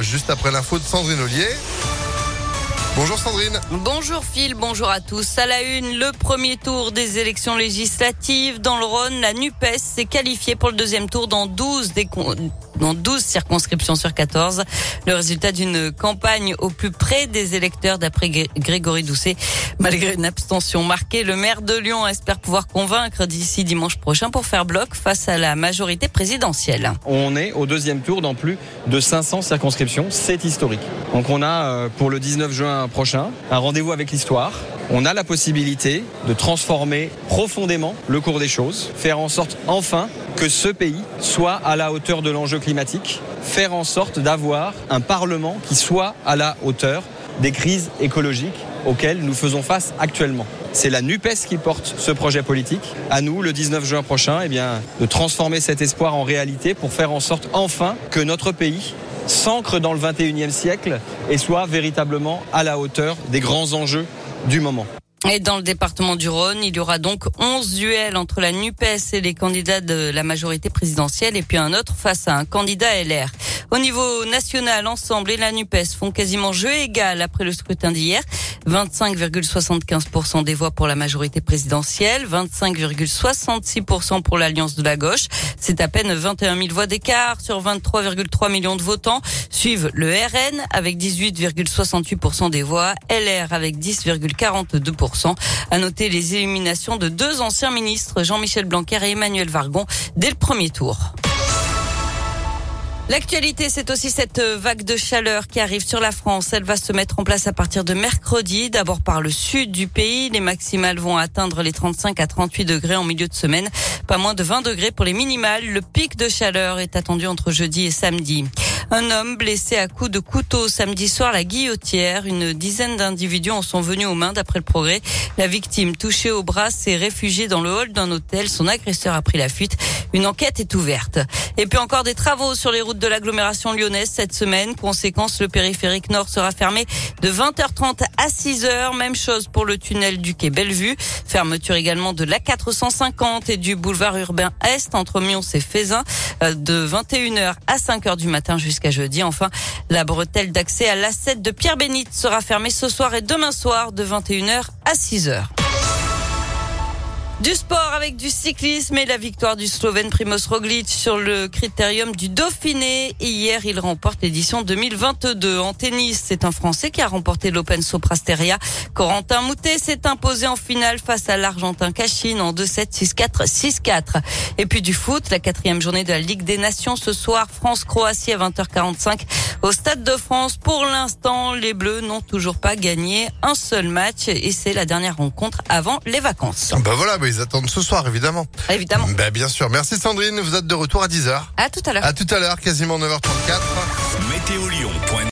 juste après l'info de Sandrine Ollier. Bonjour Sandrine. Bonjour Phil, bonjour à tous. À la une, le premier tour des élections législatives dans le Rhône, la NUPES s'est qualifiée pour le deuxième tour dans 12 des dans 12 circonscriptions sur 14. Le résultat d'une campagne au plus près des électeurs d'après Grégory Doucet. Malgré une abstention marquée, le maire de Lyon espère pouvoir convaincre d'ici dimanche prochain pour faire bloc face à la majorité présidentielle. On est au deuxième tour dans plus de 500 circonscriptions. C'est historique. Donc on a euh, pour le 19 juin prochain un rendez-vous avec l'histoire on a la possibilité de transformer profondément le cours des choses, faire en sorte enfin que ce pays soit à la hauteur de l'enjeu climatique, faire en sorte d'avoir un Parlement qui soit à la hauteur des crises écologiques auxquelles nous faisons face actuellement. C'est la NUPES qui porte ce projet politique. À nous, le 19 juin prochain, eh bien, de transformer cet espoir en réalité pour faire en sorte enfin que notre pays s'ancre dans le 21e siècle et soit véritablement à la hauteur des grands enjeux du moment. Et dans le département du Rhône, il y aura donc 11 duels entre la NUPES et les candidats de la majorité présidentielle et puis un autre face à un candidat LR. Au niveau national, ensemble et la NUPES font quasiment jeu égal après le scrutin d'hier. 25,75% des voix pour la majorité présidentielle, 25,66% pour l'Alliance de la gauche. C'est à peine 21 000 voix d'écart sur 23,3 millions de votants. Suivent le RN avec 18,68% des voix, LR avec 10,42%. À noter les éliminations de deux anciens ministres, Jean-Michel Blanquer et Emmanuel Vargon, dès le premier tour. L'actualité, c'est aussi cette vague de chaleur qui arrive sur la France. Elle va se mettre en place à partir de mercredi. D'abord par le sud du pays. Les maximales vont atteindre les 35 à 38 degrés en milieu de semaine. Pas moins de 20 degrés pour les minimales. Le pic de chaleur est attendu entre jeudi et samedi. Un homme blessé à coups de couteau samedi soir la Guillotière. Une dizaine d'individus en sont venus aux mains d'après le progrès. La victime touchée au bras s'est réfugiée dans le hall d'un hôtel. Son agresseur a pris la fuite. Une enquête est ouverte. Et puis encore des travaux sur les routes de l'agglomération lyonnaise cette semaine. Conséquence, le périphérique nord sera fermé de 20h30 à 6h. Même chose pour le tunnel du quai Bellevue. Fermeture également de l'A450 et du boulevard urbain Est entre Mions et Fézin euh, de 21h à 5h du matin jusqu'à jeudi. Enfin, la bretelle d'accès à l'A7 de Pierre-Bénite sera fermée ce soir et demain soir de 21h à 6h. Du sport avec du cyclisme et la victoire du Slovène Primoz Roglic sur le critérium du Dauphiné. Hier, il remporte l'édition 2022. En tennis, c'est un Français qui a remporté l'Open Soprasteria. Corentin Moutet s'est imposé en finale face à l'Argentin Cachine en 2-7, 6-4, 6-4. Et puis du foot, la quatrième journée de la Ligue des Nations ce soir, France-Croatie à 20h45 au Stade de France. Pour l'instant, les Bleus n'ont toujours pas gagné un seul match et c'est la dernière rencontre avant les vacances. Bah voilà, bah ils attendent ce soir, évidemment. Évidemment. Bah bien sûr. Merci Sandrine. Vous êtes de retour à 10h. À tout à l'heure. À tout à l'heure, quasiment 9h34. Météo